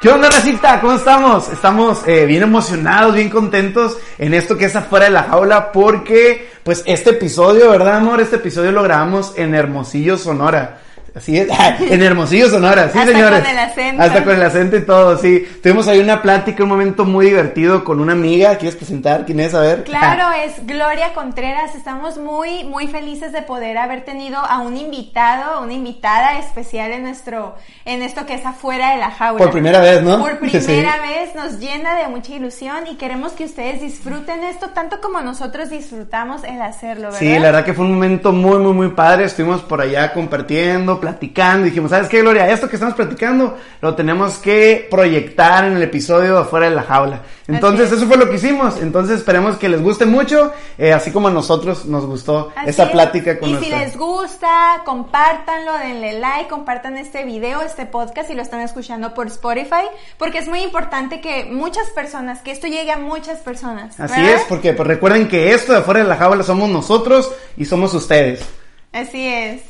¿Qué onda, Racita? ¿Cómo estamos? Estamos eh, bien emocionados, bien contentos en esto que es afuera de la jaula porque, pues, este episodio, ¿verdad, amor? Este episodio lo grabamos en Hermosillo, Sonora. Así es, en Hermosillo, Sonora, sí, Hasta señores. con el acento. Hasta con el acento y todo, sí. Tuvimos ahí una plática, un momento muy divertido con una amiga. ¿Quieres presentar? ¿Quién es? A ver. Claro, es Gloria Contreras. Estamos muy, muy felices de poder haber tenido a un invitado, una invitada especial en nuestro, en esto que es afuera de la jaula. Por primera vez, ¿no? Por Sí. primera vez nos llena de mucha ilusión y queremos que ustedes disfruten esto tanto como nosotros disfrutamos el hacerlo, ¿verdad? Sí, la verdad que fue un momento muy, muy, muy padre. Estuvimos por allá compartiendo, platicando. Dijimos, ¿sabes qué, Gloria? Esto que estamos platicando lo tenemos que proyectar en el episodio afuera de la jaula. Entonces, es. eso fue lo que hicimos. Entonces, esperemos que les guste mucho, eh, así como a nosotros nos gustó Así esa es. plática con Y nuestra... si les gusta, compártanlo, denle like, compartan este video, este podcast si lo están escuchando por Spotify, porque es muy importante que muchas personas, que esto llegue a muchas personas. Así es, porque pues, recuerden que esto de afuera de la jaula somos nosotros y somos ustedes. Así es.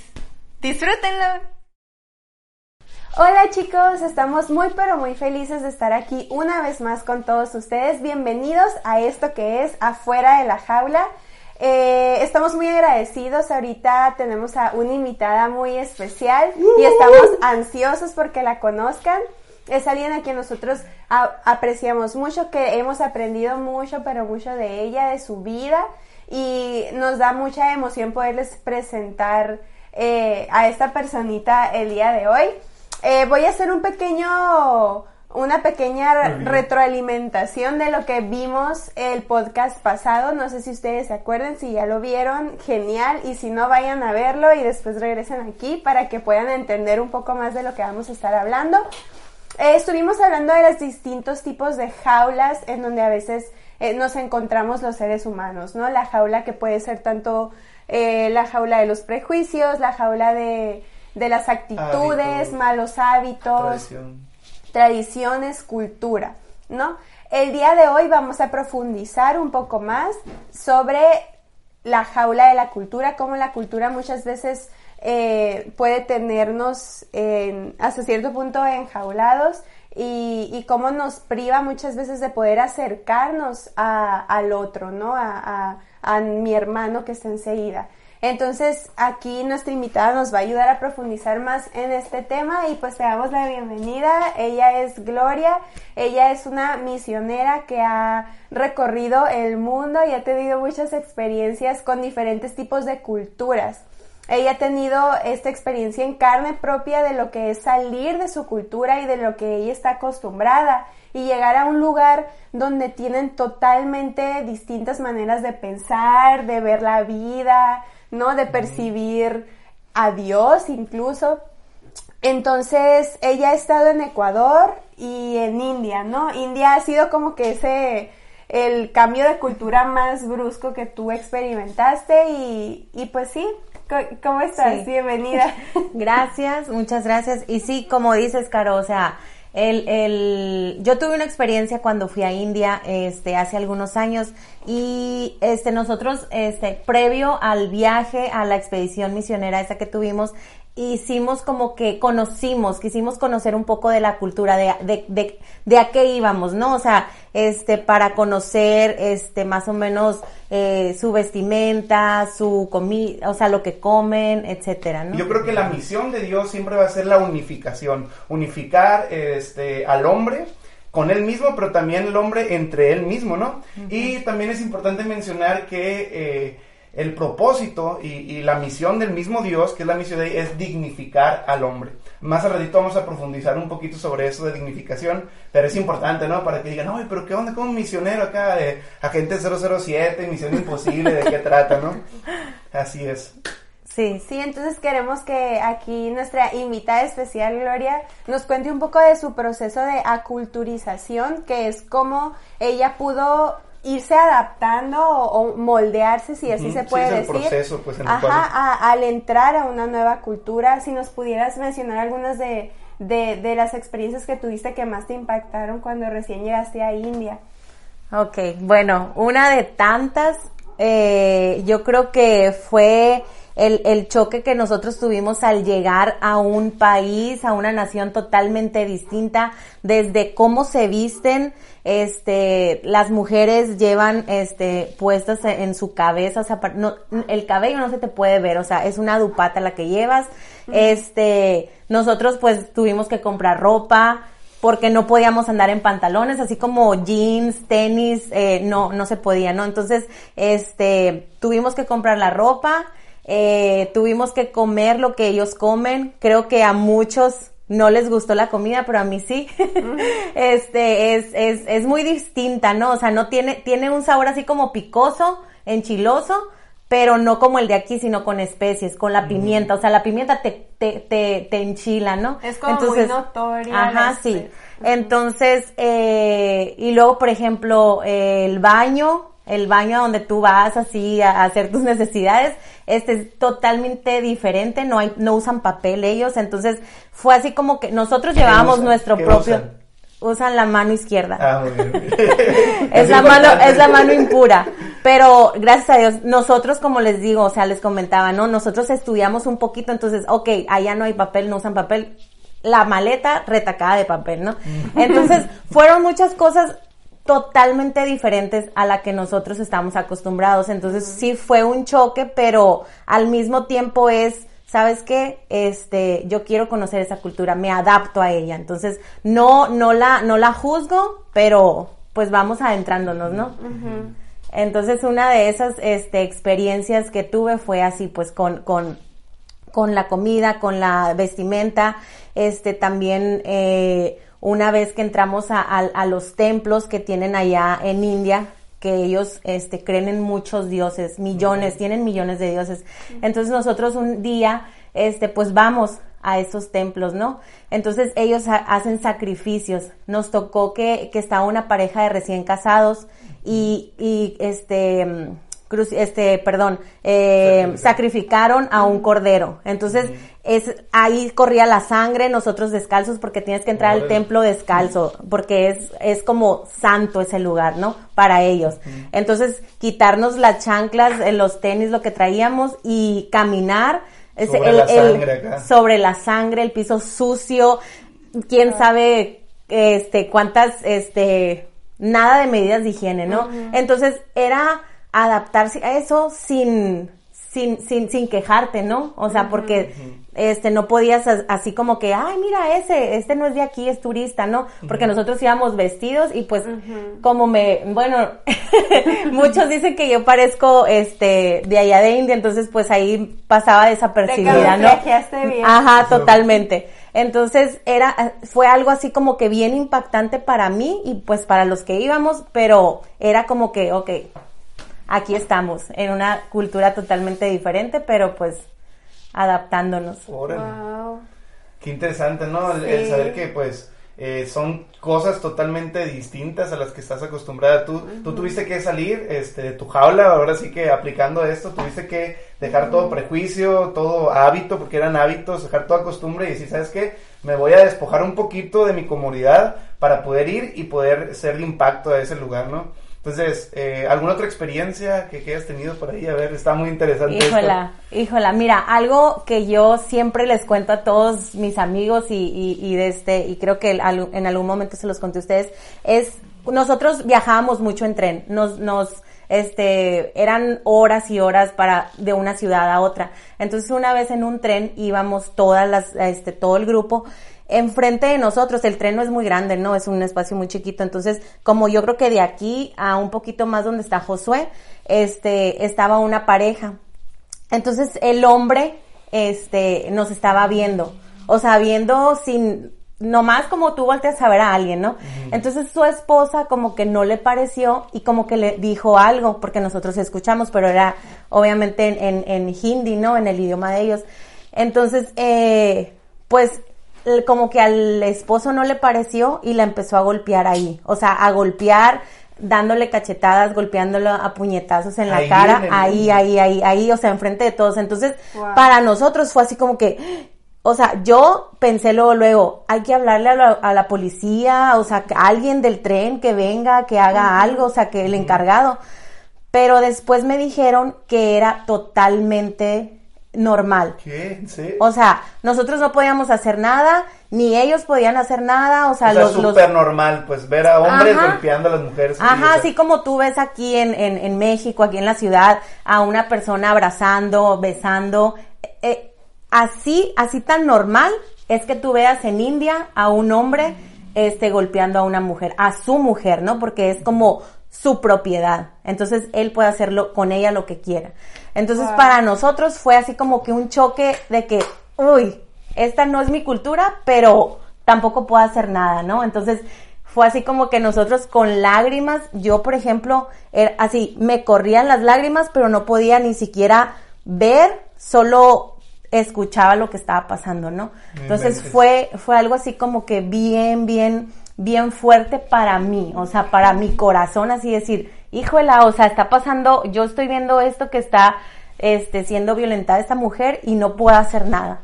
Disfrútenlo. Hola chicos, estamos muy pero muy felices de estar aquí una vez más con todos ustedes. Bienvenidos a esto que es Afuera de la Jaula. Eh, estamos muy agradecidos. Ahorita tenemos a una invitada muy especial y estamos ansiosos porque la conozcan. Es alguien a quien nosotros a- apreciamos mucho, que hemos aprendido mucho, pero mucho de ella, de su vida. Y nos da mucha emoción poderles presentar eh, a esta personita el día de hoy. Eh, voy a hacer un pequeño, una pequeña retroalimentación de lo que vimos el podcast pasado. No sé si ustedes se acuerdan, si ya lo vieron, genial. Y si no, vayan a verlo y después regresen aquí para que puedan entender un poco más de lo que vamos a estar hablando. Eh, estuvimos hablando de los distintos tipos de jaulas en donde a veces eh, nos encontramos los seres humanos, ¿no? La jaula que puede ser tanto eh, la jaula de los prejuicios, la jaula de, de las actitudes, Hábitos. malos hábitos, tradiciones, cultura, ¿no? El día de hoy vamos a profundizar un poco más sobre la jaula de la cultura, cómo la cultura muchas veces eh, puede tenernos en- hasta cierto punto enjaulados y, y cómo nos priva muchas veces de poder acercarnos a- al otro, ¿no? A, a- a mi hermano que está enseguida. Entonces aquí nuestra invitada nos va a ayudar a profundizar más en este tema y pues te damos la bienvenida. Ella es Gloria, ella es una misionera que ha recorrido el mundo y ha tenido muchas experiencias con diferentes tipos de culturas. Ella ha tenido esta experiencia en carne propia de lo que es salir de su cultura y de lo que ella está acostumbrada y llegar a un lugar donde tienen totalmente distintas maneras de pensar, de ver la vida, ¿no? De percibir a Dios incluso. Entonces, ella ha estado en Ecuador y en India, ¿no? India ha sido como que ese, el cambio de cultura más brusco que tú experimentaste y, y pues sí, ¿cómo estás? Sí. Bienvenida. Gracias, muchas gracias. Y sí, como dices, Caro, o sea, el, el, yo tuve una experiencia cuando fui a India, este, hace algunos años, y este, nosotros, este, previo al viaje, a la expedición misionera esa que tuvimos, hicimos como que conocimos, quisimos conocer un poco de la cultura, de, de, de, de a qué íbamos, ¿no? O sea, este, para conocer, este, más o menos, eh, su vestimenta, su comida, o sea, lo que comen, etcétera, ¿no? Yo creo que la misión de Dios siempre va a ser la unificación, unificar este al hombre con él mismo, pero también el hombre entre él mismo, ¿no? Y también es importante mencionar que eh, el propósito y, y la misión del mismo Dios, que es la misión de es dignificar al hombre. Más al ratito vamos a profundizar un poquito sobre eso de dignificación, pero es importante, ¿no? Para que digan, oye, pero ¿qué onda con un misionero acá de Agente 007, Misión Imposible, de qué trata, ¿no? Así es. Sí, Sí, entonces queremos que aquí nuestra invitada especial, Gloria, nos cuente un poco de su proceso de aculturización, que es cómo ella pudo irse adaptando o, o moldearse, si así se sí, puede es el decir. proceso, pues, en el Ajá, cual- a- al entrar a una nueva cultura, si nos pudieras mencionar algunas de, de, de las experiencias que tuviste que más te impactaron cuando recién llegaste a India. Ok, bueno, una de tantas, eh, yo creo que fue el, el choque que nosotros tuvimos al llegar a un país, a una nación totalmente distinta, desde cómo se visten, este, las mujeres llevan, este, puestas en su cabeza, o sea, no, el cabello no se te puede ver, o sea, es una dupata la que llevas, este, nosotros pues tuvimos que comprar ropa, porque no podíamos andar en pantalones, así como jeans, tenis, eh, no, no se podía, ¿no? Entonces, este, tuvimos que comprar la ropa, eh, tuvimos que comer lo que ellos comen. Creo que a muchos no les gustó la comida, pero a mí sí. este, es, es, es muy distinta, ¿no? O sea, no tiene, tiene un sabor así como picoso, enchiloso, pero no como el de aquí, sino con especies, con la pimienta. O sea, la pimienta te, te, te, te enchila, ¿no? Es como muy notoria. Ajá, sí. Entonces, eh, y luego, por ejemplo, el baño, el baño donde tú vas así a, hacer tus necesidades, este es totalmente diferente, no hay, no usan papel ellos, entonces fue así como que nosotros llevábamos nuestro propio, usan? la mano izquierda. Ah, muy bien. es la mano, es la mano impura. Pero gracias a Dios, nosotros como les digo, o sea, les comentaba, ¿no? Nosotros estudiamos un poquito, entonces, ok, allá no hay papel, no usan papel, la maleta retacada de papel, ¿no? Entonces, fueron muchas cosas totalmente diferentes a la que nosotros estamos acostumbrados. Entonces sí fue un choque, pero al mismo tiempo es, ¿sabes qué? Este, yo quiero conocer esa cultura, me adapto a ella. Entonces no, no la, no la juzgo, pero pues vamos adentrándonos, ¿no? Entonces una de esas, este, experiencias que tuve fue así, pues con, con, con la comida, con la vestimenta, este, también, eh, una vez que entramos a, a, los templos que tienen allá en India, que ellos este, creen en muchos dioses, millones, tienen millones de dioses. Entonces nosotros un día, este, pues vamos a esos templos, ¿no? Entonces ellos hacen sacrificios. Nos tocó que, que estaba una pareja de recién casados y, y este, este, perdón, eh, sacrificaron a un cordero. Entonces, es, ahí corría la sangre, nosotros descalzos, porque tienes que entrar al templo descalzo, porque es, es como santo ese lugar, ¿no? Para ellos. Entonces, quitarnos las chanclas, eh, los tenis, lo que traíamos y caminar. Sobre, la sangre sobre la sangre, el piso sucio, quién sabe, este, cuántas, este, nada de medidas de higiene, ¿no? Entonces, era adaptarse a eso sin, sin, sin, sin quejarte, ¿no? O sea, porque este no podías así como que, ay, mira ese, este no es de aquí, es turista, ¿no? Porque nosotros íbamos vestidos y pues como me, bueno, muchos dicen que yo parezco este de allá de India, entonces pues ahí pasaba desapercibida, ¿no? Bien. Ajá, totalmente. Entonces era, fue algo así como que bien impactante para mí y pues para los que íbamos, pero era como que, ok, aquí estamos, en una cultura totalmente diferente, pero pues adaptándonos. Wow. Qué interesante, ¿no? El, saber que pues eh, son cosas totalmente distintas a las que estás acostumbrada. Tú, tú tuviste que salir este, de tu jaula, ahora sí que aplicando esto, tuviste que dejar todo prejuicio, todo hábito, porque eran hábitos, dejar toda costumbre y decir, ¿sabes qué? Me voy a despojar un poquito de mi comodidad para poder ir y poder ser de impacto a ese lugar, ¿no? Entonces, eh, ¿alguna otra experiencia que, hayas tenido por ahí? A ver, está muy interesante. Híjola, híjola, mira, algo que yo siempre les cuento a todos mis amigos y, y, y de este, y creo que en algún momento se los conté a ustedes, es, nosotros viajábamos mucho en tren, nos, nos, este, eran horas y horas para, de una ciudad a otra. Entonces, una vez en un tren íbamos todas las, este, todo el grupo, enfrente de nosotros. El tren no es muy grande, ¿no? Es un espacio muy chiquito. Entonces, como yo creo que de aquí a un poquito más donde está Josué, este, estaba una pareja. Entonces, el hombre, este, nos estaba viendo. O sea, viendo sin, nomás como tú volteas a ver a alguien, ¿no? Entonces su esposa como que no le pareció y como que le dijo algo, porque nosotros escuchamos, pero era obviamente en, en, en hindi, ¿no? En el idioma de ellos. Entonces, eh, pues como que al esposo no le pareció y la empezó a golpear ahí. O sea, a golpear, dándole cachetadas, golpeándolo a puñetazos en la cara, ahí, ahí, ahí, ahí, o sea, enfrente de todos. Entonces, para nosotros fue así como que, o sea, yo pensé luego, luego, hay que hablarle a la, policía, o sea, que alguien del tren que venga, que haga algo, o sea, que el encargado. Pero después me dijeron que era totalmente normal. ¿Qué? ¿Sí? O sea, nosotros no podíamos hacer nada, ni ellos podían hacer nada, o sea, O sea, los... los- súper normal, pues ver a hombres Ajá. golpeando a las mujeres. Ajá, así como tú ves aquí en, en, en México, aquí en la ciudad, a una persona abrazando, besando, eh, así, así tan normal es que tú veas en India a un hombre este, golpeando a una mujer, a su mujer, ¿no? Porque es como su propiedad. Entonces él puede hacerlo con ella lo que quiera. Entonces Wow. para nosotros fue así como que un choque de que, uy, esta no es mi cultura, pero tampoco puedo hacer nada, ¿no? Entonces fue así como que nosotros con lágrimas, yo por ejemplo, era así, me corrían las lágrimas, pero no podía ni siquiera ver, solo escuchaba lo que estaba pasando, ¿no? Entonces fue, fue algo así como que bien, bien, bien fuerte para mí, o sea, para mi corazón, así decir, híjola, o sea, está pasando, yo estoy viendo esto que está, este, siendo violentada esta mujer y no puedo hacer nada,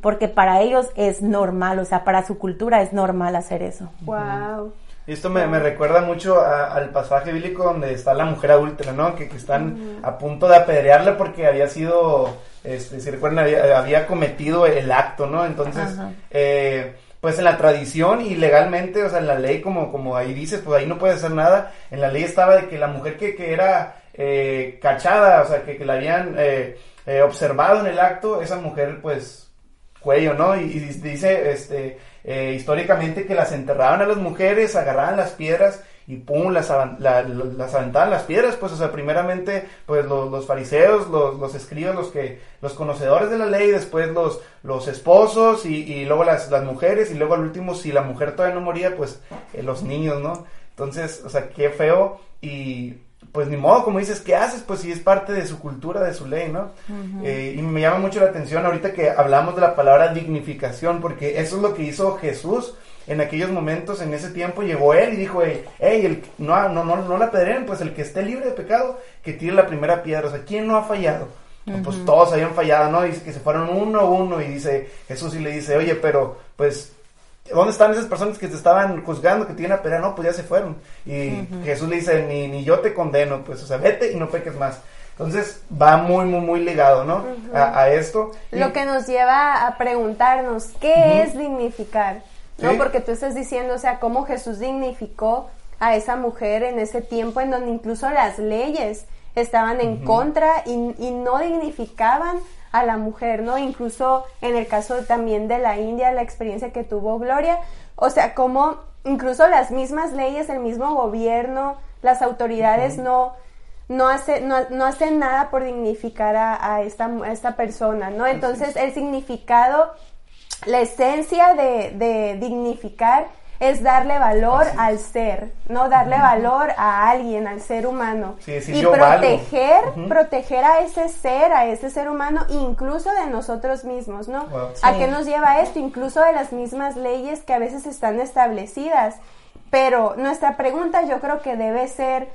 porque para ellos es normal, o sea, para su cultura es normal hacer eso. Wow. Y Esto me, me recuerda mucho a- al pasaje bíblico donde está la mujer adúltera, ¿no? Que, que están a punto de apedrearla porque había sido, este, si recuerdan, había, había cometido el acto, ¿no? Entonces, eh, pues en la tradición y legalmente, o sea, en la ley, como, como ahí dices, pues ahí no puedes hacer nada. En la ley estaba de que la mujer que, que era eh, cachada, o sea, que, que la habían eh, eh, observado en el acto, esa mujer, pues, cuello, ¿no? Y, y dice, este, eh, históricamente que las enterraban a las mujeres, agarraban las piedras y pum, las, la- las aventaban las piedras, pues, o sea, primeramente, pues, los, los fariseos, los, los escribas, los que, los conocedores de la ley, después los, los esposos y, y luego las, las mujeres y luego al último, si la mujer todavía no moría, pues, eh, los niños, ¿no? Entonces, o sea, qué feo y pues ni modo, como dices, ¿qué haces? Pues si es parte de su cultura, de su ley, ¿no? Eh, y me llama mucho la atención ahorita que hablamos de la palabra dignificación, porque eso es lo que hizo Jesús en aquellos momentos, en ese tiempo, llegó él y dijo, hey, hey, el, no, no, no, no la apedreen, pues el que esté libre de pecado, que tire la primera piedra. O sea, ¿quién no ha fallado? Pues todos habían fallado, ¿no? Dice que se fueron uno a uno y dice, Jesús y le dice, oye, pero pues ¿Dónde están esas personas que te estaban juzgando, que iban a pelear? No, pues ya se fueron. Y Jesús le dice, ni, ni yo te condeno, pues, o sea, vete y no peques más. Entonces, va muy, muy, muy ligado, ¿no? a, a esto. Y- Lo que nos lleva a preguntarnos, ¿qué es dignificar? ¿No? Porque tú estás diciendo, o sea, cómo Jesús dignificó a esa mujer en ese tiempo en donde incluso las leyes estaban en contra y, y no dignificaban a la mujer, ¿no? Incluso en el caso también de la India, la experiencia que tuvo Gloria, o sea, como incluso las mismas leyes, el mismo gobierno, las autoridades no no hace, no, no hace nada por dignificar a, a esta, a esta persona, ¿no? Entonces el significado, la esencia de, de dignificar es darle valor Así al ser, ¿no? Darle valor a alguien, al ser humano. Sí, decir, y proteger, proteger a ese ser, a ese ser humano, incluso de nosotros mismos, ¿no? Wow. ¿A Sí. qué nos lleva esto? Incluso de las mismas leyes que a veces están establecidas. Pero nuestra pregunta yo creo que debe ser,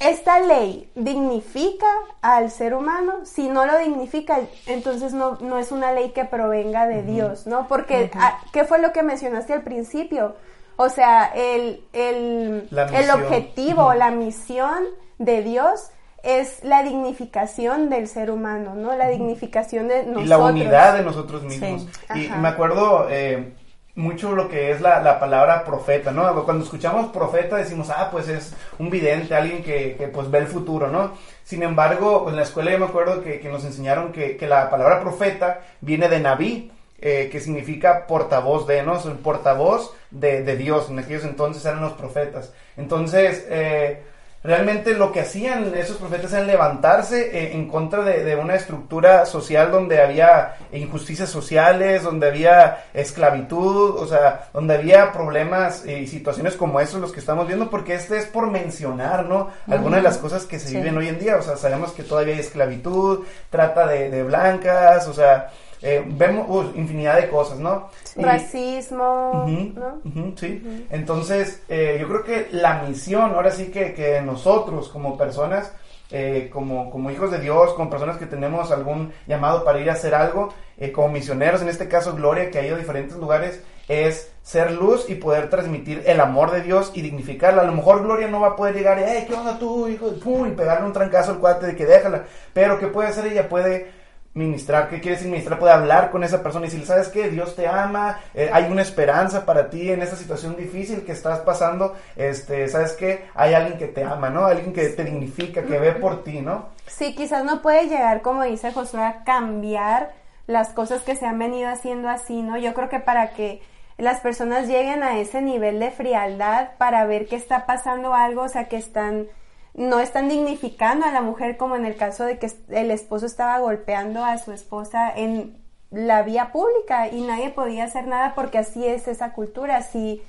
¿esta ley dignifica al ser humano? Si no lo dignifica, entonces no, no es una ley que provenga de Dios, ¿no? Porque, ah, ¿qué fue lo que mencionaste al principio? O sea, el, el, el objetivo, Ujú. la misión de Dios es la dignificación del ser humano, ¿no? La dignificación de nosotros. y la unidad de nosotros mismos. Sí. Y me acuerdo eh, mucho lo que es la, la palabra profeta, ¿no? Cuando escuchamos profeta decimos, ah, pues es un vidente, alguien que, que, pues ve el futuro, ¿no? Sin embargo, en la escuela yo me acuerdo que, que nos enseñaron que, que la palabra profeta viene de Naví, eh, que significa portavoz de, ¿no? Es portavoz de, de Dios. En aquellos entonces eran los profetas. Entonces, eh, realmente lo que hacían esos profetas era levantarse eh, en contra de, de una estructura social donde había injusticias sociales, donde había esclavitud, o sea, donde había problemas y situaciones como esos los que estamos viendo, porque este es por mencionar, ¿no? Algunas de las cosas que se Sí. viven hoy en día, o sea, sabemos que todavía hay esclavitud, trata de, de blancas, o sea, eh, vemos uh, infinidad de cosas, ¿no? Y- Racismo, ¿no? sí. Entonces, eh, yo creo que la misión, ahora sí que, que nosotros como personas, eh, como, como hijos de Dios, como personas que tenemos algún llamado para ir a hacer algo, eh, como misioneros, en este caso Gloria, que ha ido a diferentes lugares, es ser luz y poder transmitir el amor de Dios y dignificarla. A lo mejor Gloria no va a poder llegar hey, ¿qué onda tú, hijo de pum? Y pegarle un trancazo al cuate de que déjala. Pero ¿qué puede hacer ella? Puede ministrar. ¿Qué quiere decir ministrar? Puede hablar con esa persona y decirle, ¿sabes qué? Dios te ama, eh, hay una esperanza para ti en esta situación difícil que estás pasando. Este, ¿sabes qué? Hay alguien que te ama, ¿no? Alguien que te dignifica, que ve por ti, ¿no? Sí, quizás no puede llegar, como dice Josué, a cambiar las cosas que se han venido haciendo así, ¿no? Yo creo que para que las personas lleguen a ese nivel de frialdad para ver que está pasando algo, o sea, que están no están dignificando a la mujer como en el caso de que el esposo estaba golpeando a su esposa en la vía pública y nadie podía hacer nada porque así es esa cultura, así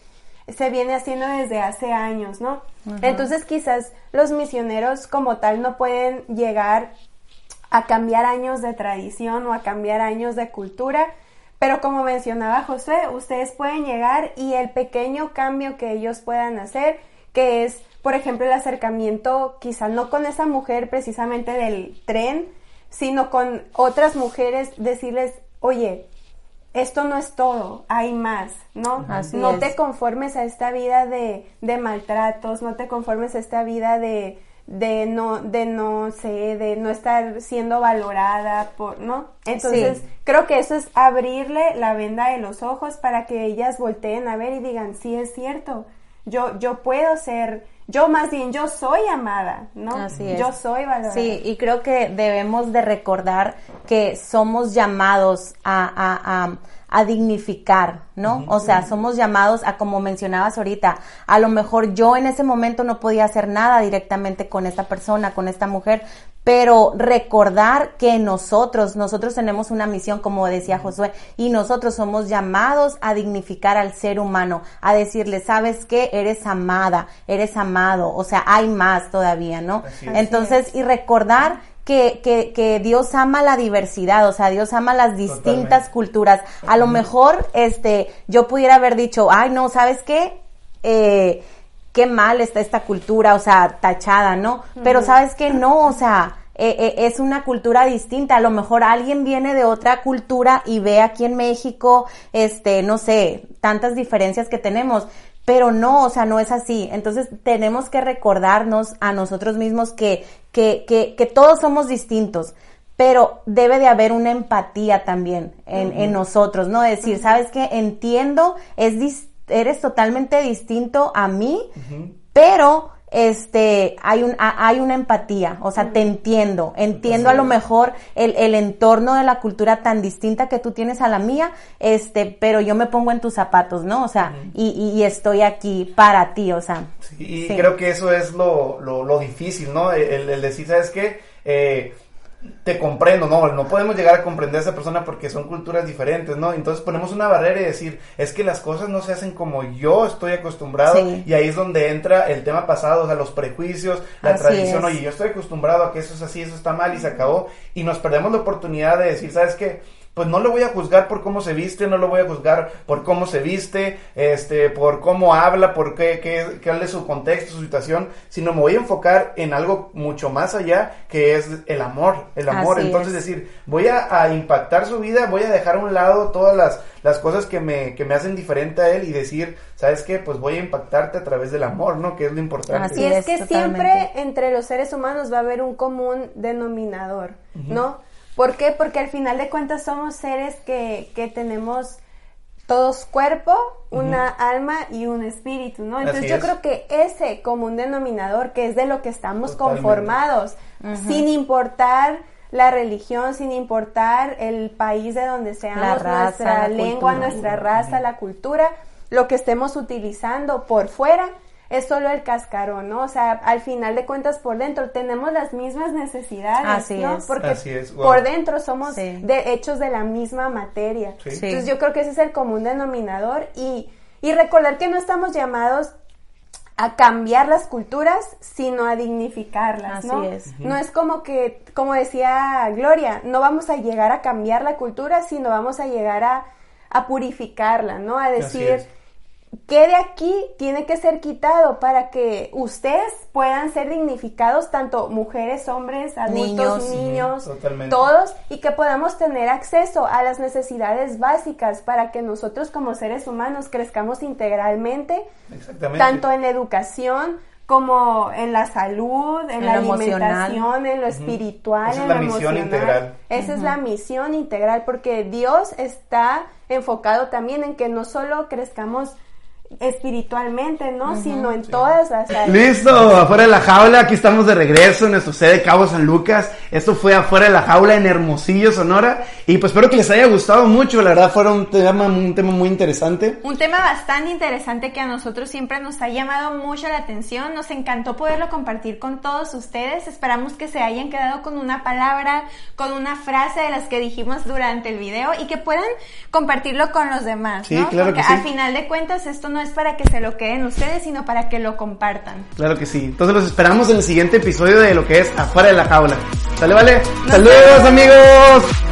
se viene haciendo desde hace años, ¿no? Entonces quizás los misioneros como tal no pueden llegar a cambiar años de tradición o a cambiar años de cultura, pero como mencionaba José, ustedes pueden llegar y el pequeño cambio que ellos puedan hacer, que es por ejemplo, el acercamiento quizá no con esa mujer precisamente del tren, sino con otras mujeres, decirles, oye, esto no es todo, hay más, ¿no? no te conformes a esta vida de, de, maltratos, no te conformes a esta vida de, de no, de no sé, de no estar siendo valorada por, ¿no? Entonces, creo que eso es abrirle la venda de los ojos para que ellas volteen a ver y digan, sí es cierto, yo, yo puedo ser yo más bien, yo soy amada, ¿no? Así es. Yo soy valorada. Sí, y creo que debemos de recordar que somos llamados a, a, a, a dignificar, ¿no? O sea, somos llamados a, como mencionabas ahorita, a lo mejor yo en ese momento no podía hacer nada directamente con esta persona, con esta mujer, pero recordar que nosotros, nosotros tenemos una misión, como decía Josué, y nosotros somos llamados a dignificar al ser humano, a decirle, sabes qué, eres amada, eres amado, o sea, hay más todavía, ¿no? Entonces, y recordar que, que, que, Dios ama la diversidad, o sea, Dios ama las distintas culturas. A lo mejor, este, yo pudiera haber dicho, ay, no, ¿sabes qué? Eh, qué mal está esta cultura, o sea, tachada, ¿no? Pero sabes que no, o sea, eh, eh, es una cultura distinta. A lo mejor alguien viene de otra cultura y ve aquí en México, este, no sé, tantas diferencias que tenemos. Pero no, o sea, no es así. Entonces tenemos que recordarnos a nosotros mismos que, que, que, que todos somos distintos pero debe de haber una empatía también en, en nosotros, ¿no? Decir, ¿sabes qué? Entiendo, es eres totalmente distinto a mí, pero este, hay un, hay una empatía, o sea, te entiendo, entiendo a lo mejor el, el, entorno de la cultura tan distinta que tú tienes a la mía, este, pero yo me pongo en tus zapatos, ¿no? O sea, y, y, estoy aquí para ti, o sea. Sí, y creo que eso es lo, lo, lo difícil, ¿no? El, el decir, ¿sabes qué? Eh, te comprendo, no, no podemos llegar a comprender a esa persona porque son culturas diferentes, ¿no? Entonces ponemos una barrera y decir, es que las cosas no se hacen como yo estoy acostumbrado y ahí es donde entra el tema pasado, o sea, los prejuicios, la tradición, oye, yo estoy acostumbrado a que eso es así, eso está mal y se acabó y nos perdemos la oportunidad de decir, ¿sabes qué? Pues no lo voy a juzgar por cómo se viste, no lo voy a juzgar por cómo se viste, este, por cómo habla, por qué, qué, qué es su contexto, su situación, sino me voy a enfocar en algo mucho más allá, que es el amor, el amor. Entonces decir, voy a, impactar su vida, voy a dejar a un lado todas las, las cosas que me, que me hacen diferente a él y decir, ¿sabes qué? Pues voy a impactarte a través del amor, ¿no? Que es lo importante. Así es, que siempre entre los seres humanos va a haber un común denominador, ¿no? ¿Por qué? Porque al final de cuentas somos seres que, que tenemos todos cuerpo, una alma y un espíritu, ¿no? Entonces yo creo que ese común denominador, que es de lo que estamos conformados, sin importar la religión, sin importar el país de donde seamos, nuestra lengua, nuestra raza, la cultura, lo que estemos utilizando por fuera, es solo el cascarón, ¿no? O sea, al final de cuentas por dentro tenemos las mismas necesidades, Así ¿no? Es. Porque por dentro somos de, hechos de la misma materia. Entonces yo creo que ese es el común denominador y, y recordar que no estamos llamados a cambiar las culturas, sino a dignificarlas, ¿no? Así es. No es como que, como decía Gloria, no vamos a llegar a cambiar la cultura, sino vamos a llegar a, a purificarla, ¿no? A decir ¿Qué de aquí tiene que ser quitado para que ustedes puedan ser dignificados, tanto mujeres, hombres, adultos, niños, todos, y que podamos tener acceso a las necesidades básicas para que nosotros como seres humanos crezcamos integralmente, tanto en educación como en la salud, en, la alimentación, en lo espiritual, Esa en es la lo misión emocional. integral. Esa es la misión integral porque Dios está enfocado también en que no solo crezcamos espiritualmente, ¿no? Sino en todas las áreas. Listo, afuera de la jaula, aquí estamos de regreso en nuestro sede Cabo San Lucas. Esto fue afuera de la jaula en Hermosillo, Sonora. Y pues espero que les haya gustado mucho, la verdad fue un tema, un tema muy interesante. Un tema bastante interesante que a nosotros siempre nos ha llamado mucho la atención. Nos encantó poderlo compartir con todos ustedes. Esperamos que se hayan quedado con una palabra, con una frase de las que dijimos durante el video y que puedan compartirlo con los demás. Sí, ¿no? claro Porque que sí. al final de cuentas esto no es para que se lo queden ustedes, sino para que lo compartan. Claro que sí. Entonces los esperamos en el siguiente episodio de lo que es afuera de la jaula. ¿Sale, vale? Nos Saludos amigos.